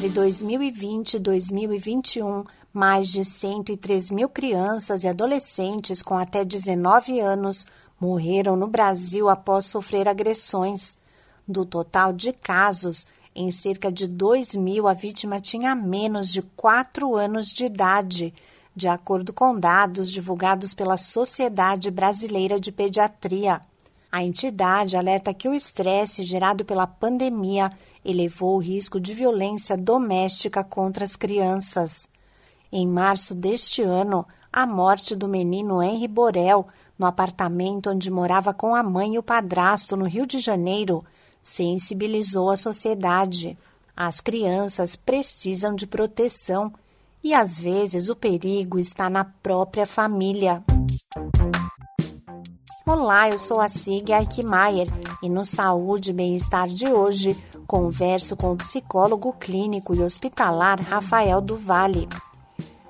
Entre 2020 e 2021, mais de 103 mil crianças e adolescentes com até 19 anos morreram no Brasil após sofrer agressões. Do total de casos, em cerca de 2 mil, a vítima tinha menos de 4 anos de idade, de acordo com dados divulgados pela Sociedade Brasileira de Pediatria. A entidade alerta que o estresse gerado pela pandemia elevou o risco de violência doméstica contra as crianças. Em março deste ano, a morte do menino Henri Borel, no apartamento onde morava com a mãe e o padrasto no Rio de Janeiro, sensibilizou a sociedade. As crianças precisam de proteção e às vezes o perigo está na própria família. Olá, eu sou a Sig Eichmeier e no Saúde e Bem-Estar de hoje converso com o psicólogo clínico e hospitalar Rafael Duvalle.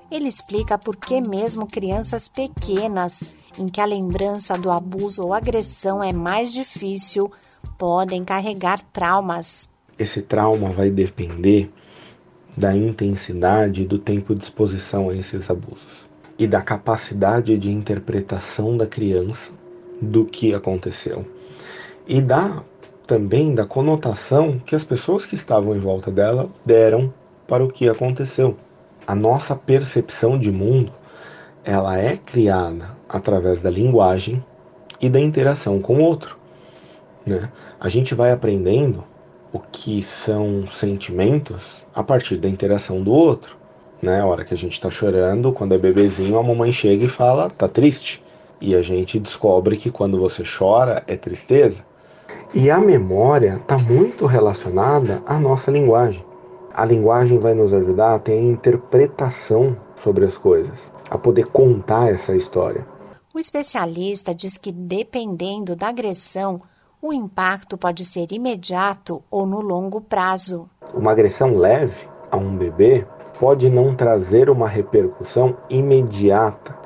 Ele explica por que mesmo crianças pequenas, em que a lembrança do abuso ou agressão é mais difícil, podem carregar traumas. Esse trauma vai depender da intensidade e do tempo de exposição a esses abusos e da capacidade de interpretação da criança do que aconteceu e da também da conotação que as pessoas que estavam em volta dela deram para o que aconteceu. A nossa percepção de mundo, ela é criada através da linguagem e da interação com o outro. Né? A gente vai aprendendo o que são sentimentos a partir da interação do outro. Né? A hora que a gente está chorando, quando é bebezinho, a mamãe chega e fala, tá triste. E a gente descobre que quando você chora é tristeza. E a memória está muito relacionada à nossa linguagem. A linguagem vai nos ajudar a ter a interpretação sobre as coisas, a poder contar essa história. O especialista diz que, dependendo da agressão, o impacto pode ser imediato ou no longo prazo. Uma agressão leve a um bebê pode não trazer uma repercussão imediata,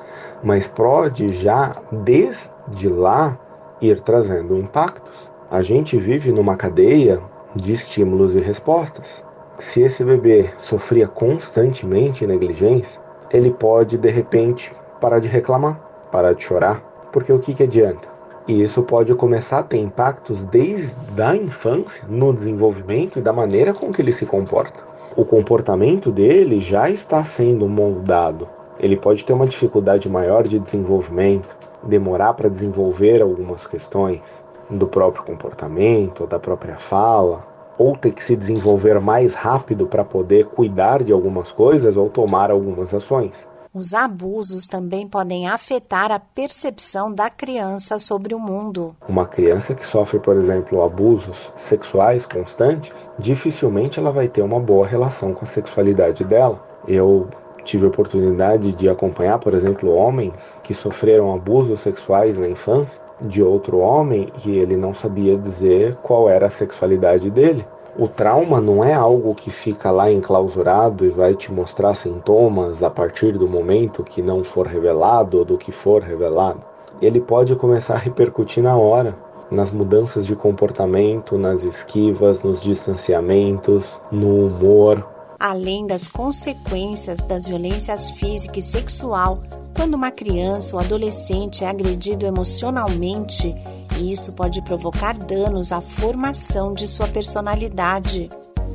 mas pode já desde lá ir trazendo impactos. A gente vive numa cadeia de estímulos e respostas. Se esse bebê sofria constantemente negligência, ele pode de repente parar de reclamar, parar de chorar, porque o que, que adianta? E isso pode começar a ter impactos desde a infância no desenvolvimento e da maneira com que ele se comporta. O comportamento dele já está sendo moldado. Ele pode ter uma dificuldade maior de desenvolvimento, demorar para desenvolver algumas questões do próprio comportamento, ou da própria fala, ou ter que se desenvolver mais rápido para poder cuidar de algumas coisas ou tomar algumas ações. Os abusos também podem afetar a percepção da criança sobre o mundo. Uma criança que sofre, por exemplo, abusos sexuais constantes, dificilmente ela vai ter uma boa relação com a sexualidade dela. Eu tive a oportunidade de acompanhar, por exemplo, homens que sofreram abusos sexuais na infância de outro homem e ele não sabia dizer qual era a sexualidade dele. O trauma não é algo que fica lá enclausurado e vai te mostrar sintomas a partir do momento que não for revelado ou do que for revelado. Ele pode começar a repercutir na hora, nas mudanças de comportamento, nas esquivas, nos distanciamentos, no humor. Além das consequências das violências física e sexual, quando uma criança ou adolescente é agredido emocionalmente, isso pode provocar danos à formação de sua personalidade.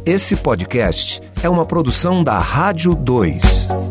Esse podcast é uma produção da Rádio 2.